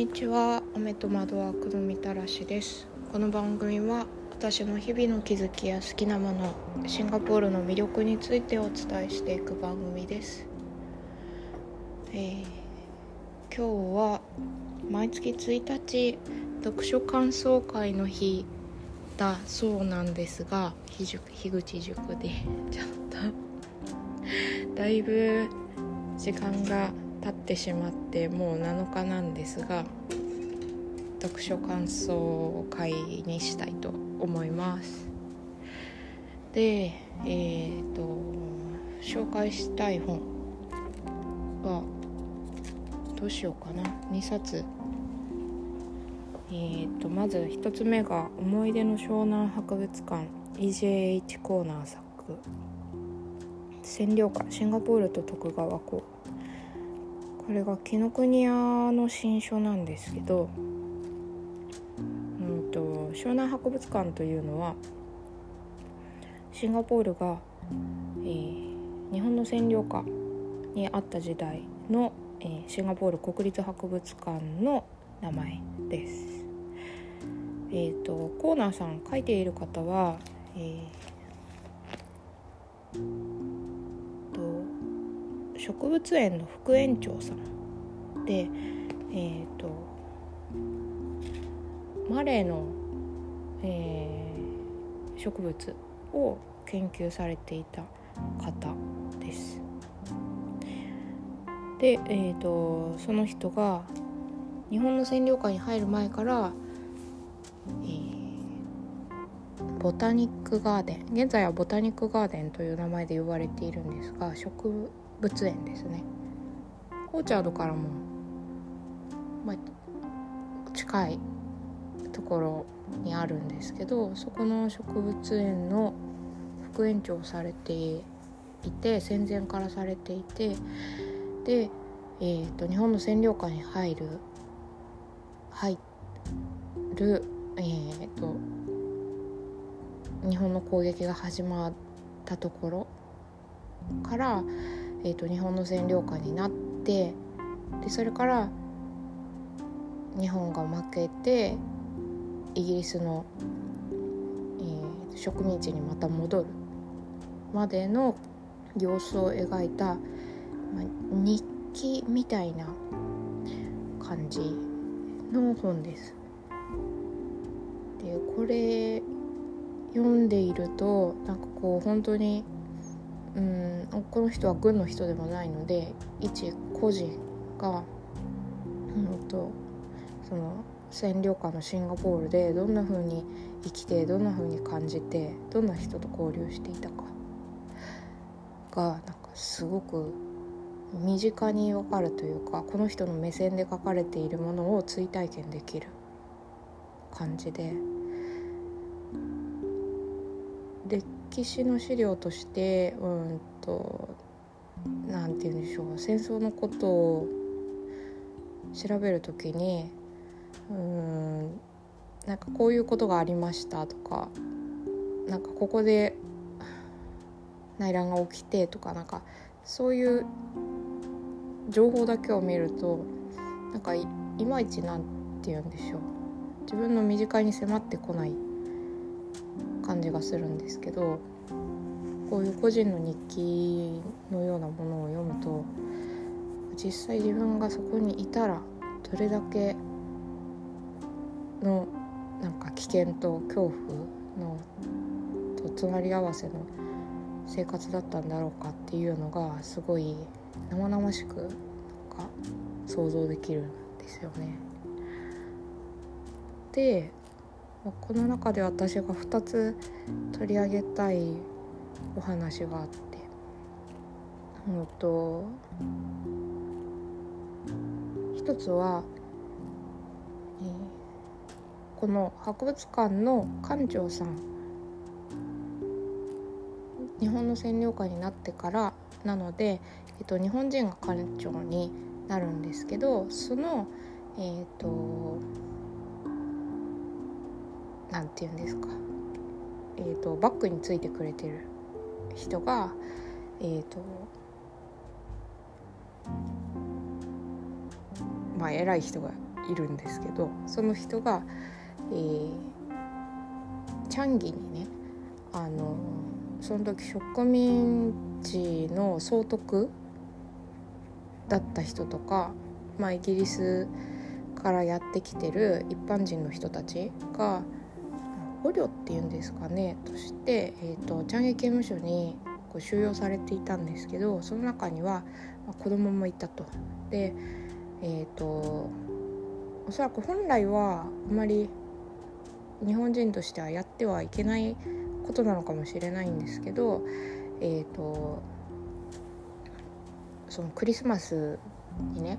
にちは。雨と窓ワークのみたらしです。この番組は私の日々の気づきや好きなものシンガポールの魅力についてお伝えしていく番組です、えー、今日は毎月1日読書感想会の日だそうなんですが樋口塾でちょっと だいぶ時間が経ってしまってもう7日なんですが読書感想会にしたいと思います。でえっ、ー、と紹介したい本はどうしようかな。2冊。えーと、まず1つ目が「思い出の湘南博物館」EJH コーナー作。占領下シンガポールと徳川港これが紀ノ国屋の新書なんですけど、うんと、湘南博物館というのはシンガポールが、えー、日本の占領下にあった時代の、えー、シンガポール国立博物館の名前です。えーと、コーナーさん書いている方は、えー植物園の副園長さんでえっ、ー、とマレーの、えー、植物を研究されていた方です。で、えーと、その人が日本の占領下に入る前から、えー、ボタニックガーデン現在はボタニックガーデンという名前で呼ばれているんですが植物物園ですね。オーチャードからも、まあ、近いところにあるんですけどそこの植物園の副園長をされていて戦前からされていてで、えーと、日本の占領下に入る入る、えーと日本の攻撃が始まったところからえーと、日本の占領下になってでそれから日本が負けてイギリスの、えー、植民地にまた戻るまでの様子を描いた、まあ、日記みたいな感じの本です。でこれ読んでいるとなんかこう本当にうんこの人は軍の人でもないので一個人が、うんと、その占領下のシンガポールでどんな風に生きてどんな風に感じてどんな人と交流していたかがなんかすごく身近に分かるというかこの人の目線で書かれているものを追体験できる感じで歴史の資料としてうんと何て言うんでしょう戦争のことを調べる時にうんなんかこういうことがありましたとかなんかここで内乱が起きてとかなんかそういう情報だけを見るとなんかいまいちなんて言うんでしょう。自分の身近に迫ってこない感じがするんですけどこういう個人の日記のようなものを読むと実際自分がそこにいたらどれだけのなんか危険と恐怖のと隣り合わせの生活だったんだろうかっていうのがすごい生々しくなんか想像できるんですよね。でこの中で私が2つ取り上げたいお話があって。うんと一つは、えー、この博物館の館長さん。日本の占領下になってからなので、えっと、日本人が館長になるんですけどそのえっ、と何て言うんですか、えーと、バッグについてくれてる人がえっ、ー、とまあ偉い人がいるんですけどその人が、えー、チャンギにねあのその時植民地の総督だった人とか、まあ、イギリスからやってきてる一般人の人たちが捕虜っていうんですかねとして、えーと、チャンゲ刑務所にこう収容されていたんですけどその中には、まあ、子供もいたと。でえっ、ー、とおそらく本来はあまり日本人としてはやってはいけないことなのかもしれないんですけどえっ、ー、とそのクリスマスにね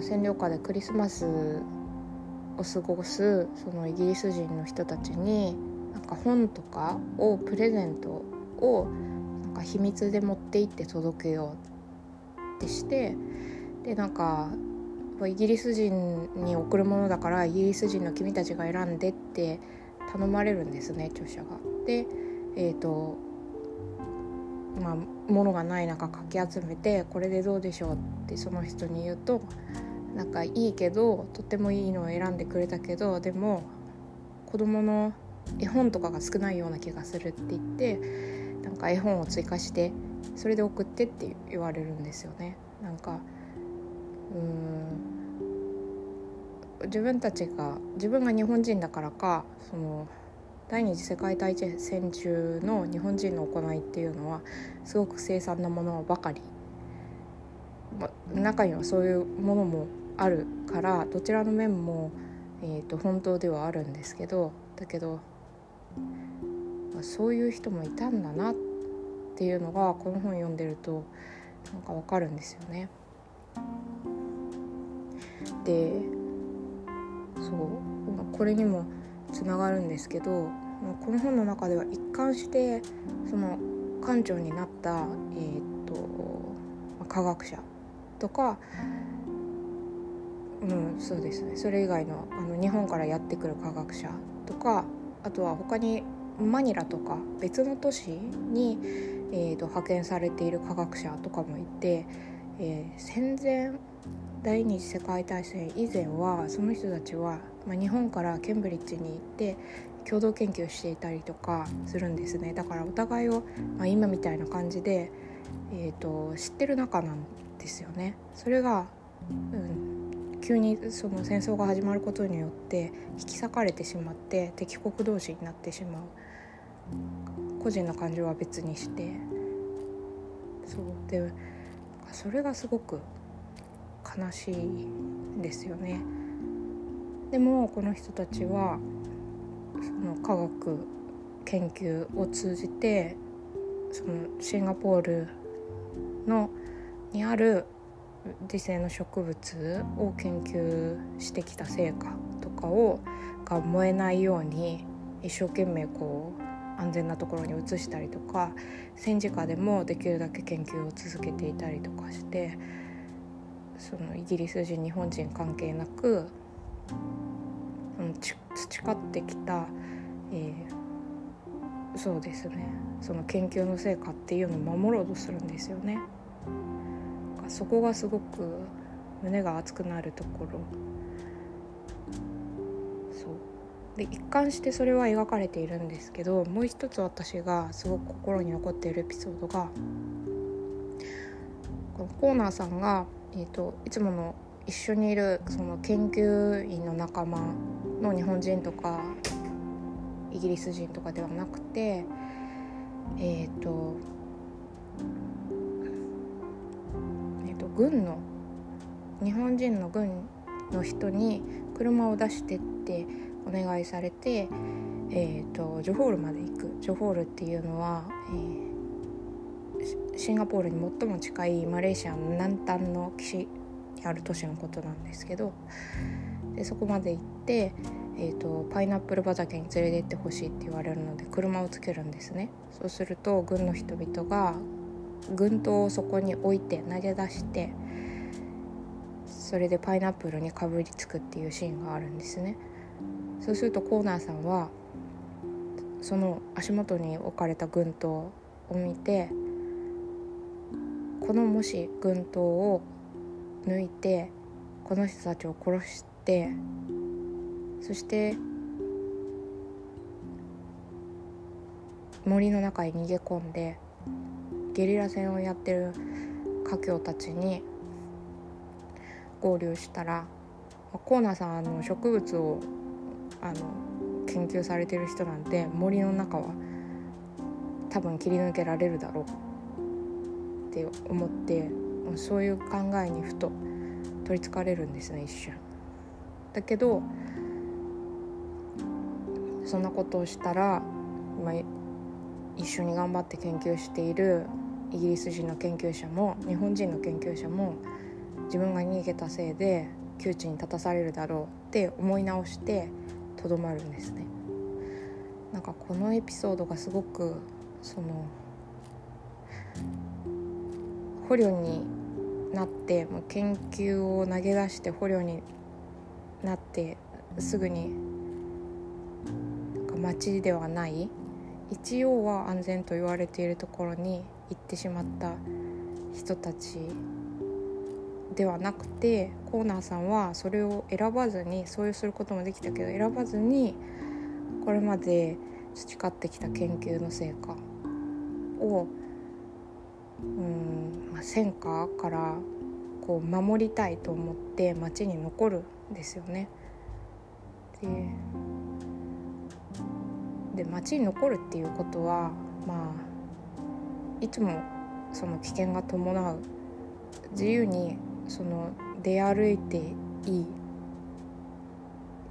占領下でクリスマスを過ごすそのイギリス人の人たちになんか本とかをプレゼントをなんか秘密で持って行って届けようってしてでなんかイギリス人に送るものだからイギリス人の君たちが選んでって頼まれるんですね著者が。でえっ、ー、とまあ物がない中かき集めてこれでどうでしょうってその人に言うとなんかいいけどとってもいいのを選んでくれたけどでも子供の絵本とかが少ないような気がするって言ってなんか絵本を追加してそれで送ってって言われるんですよね。なんかうん自分たちが自分が日本人だからかその第二次世界大戦中の日本人の行いっていうのはすごく凄惨なものばかり、ま、中にはそういうものもあるからどちらの面も、えーと、本当ではあるんですけどだけど、まあ、そういう人もいたんだなっていうのがこの本読んでるとなんかわかるんですよね。でそうこれにもつながるんですけどこの本の中では一貫してその館長になった、えーと、科学者とか、うん、そうですねそれ以外のあの日本からやってくる科学者とかあとは他にマニラとか別の都市に、えーと、派遣されている科学者とかもいて、えー、戦前第二次世界大戦以前はその人たちは、まあ、日本からケンブリッジに行って共同研究していたりとかするんですねだからお互いを、まあ、今みたいな感じで、えーと、知ってる仲なんですよね。それが、うん、急にその戦争が始まることによって引き裂かれてしまって敵国同士になってしまう。個人の感情は別にして。そう。でそれがすごく悲しいですよね。でもこの人たちはその科学研究を通じてそのシンガポールのにある自生の植物を研究してきた成果とかをが燃えないように一生懸命こう安全なところに移したりとか戦時下でもできるだけ研究を続けていたりとかしてそのイギリス人日本人関係なく培ってきた、えー、そうですねその研究の成果っていうのを守ろうとするんですよね。そこがすごく胸が熱くなるところ。そう。で一貫してそれは描かれているんですけどもう一つ私がすごく心に残っているエピソードがこのコーナーさんが、えーといつもの一緒にいるその研究員の仲間の日本人とかイギリス人とかではなくてえっ、ー、と,、軍の日本人の軍の人に車を出してってお願いされて、えーと、ジョホールまで行く。ジョホールっていうのは、えー、シンガポールに最も近いマレーシアの南端の岸にある都市のことなんですけどでそこまで行って、えーと、パイナップル畑に連れてってほしいって言われるので車をつけるんですね。そうすると軍の人々が軍刀をそこに置いて投げ出してそれでパイナップルにかぶりつくっていうシーンがあるんですね。そうするとコーナーさんはその足元に置かれた軍刀を見てこのもし軍刀を抜いてこの人たちを殺してそして森の中に逃げ込んでゲリラ戦をやってる華僑たちに合流したらコーナーさんあの植物をあの研究されてる人なんて森の中は多分切り抜けられるだろうって思ってそういう考えにふと取りつかれるんですね一瞬。だけどそんなことをしたら、まあ、一緒に頑張って研究しているイギリス人の研究者も日本人の研究者も自分が逃げたせいで窮地に立たされるだろうって思い直してとどまるんですね。なんかこのエピソードがすごくその捕虜になってもう研究を投げ出して捕虜になってすぐに町ではない一応は安全と言われているところに行ってしまった人たちではなくてコーナーさんはそれを選ばずにそういうすることもできたけど選ばずにこれまで培ってきた研究の成果をうん、まあ、戦火からこう守りたいと思って町に残るんですよね。でで町に残るっていうことはまあいつもその危険が伴う自由にその出歩いていい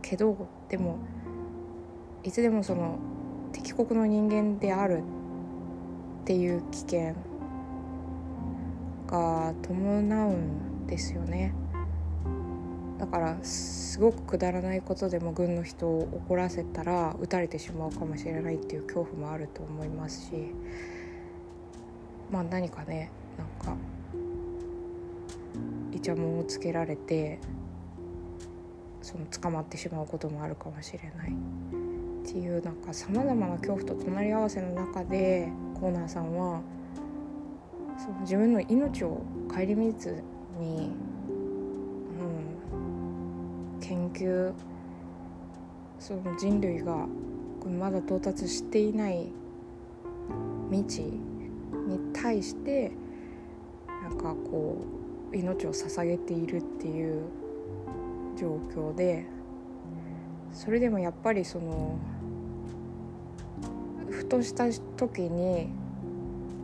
けどでもいつでもその敵国の人間であるっていう危険が伴うんですよねだからすごくくだらないことでも軍の人を怒らせたら撃たれてしまうかもしれないっていう恐怖もあると思いますしまあ何かねなんかイチャモンをつけられてその捕まってしまうこともあるかもしれない。っていうなんかさまざまな恐怖と隣り合わせの中でコーナーさんはその自分の命を顧みずに、うん、研究その人類がまだ到達していない未知に対してなんかこう命を捧げているっていう状況でそれでもやっぱりそのふとした時に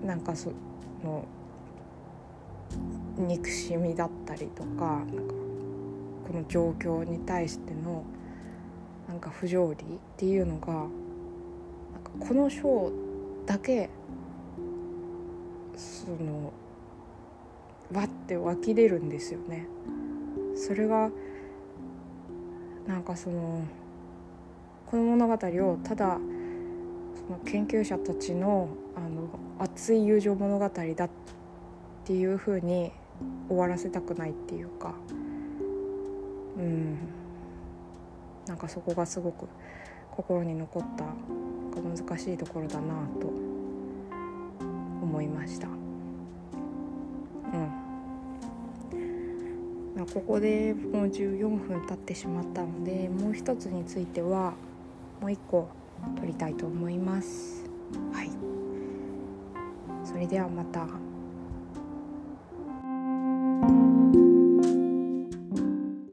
なんかその憎しみだったりとかなんかこの状況に対してのなんか不条理っていうのがこの章だけそのわって湧き出るんですよね。それがなんかそのこの物語をただその研究者たちのあの熱い友情物語だっていうふうに終わらせたくないっていうか。うん。なんかそこがすごく心に残った難しいところだなと。思いました。まあ、ここでもう14分経ってしまったのでもう一つについてはもう一個撮りたいと思います。はい。それではまた。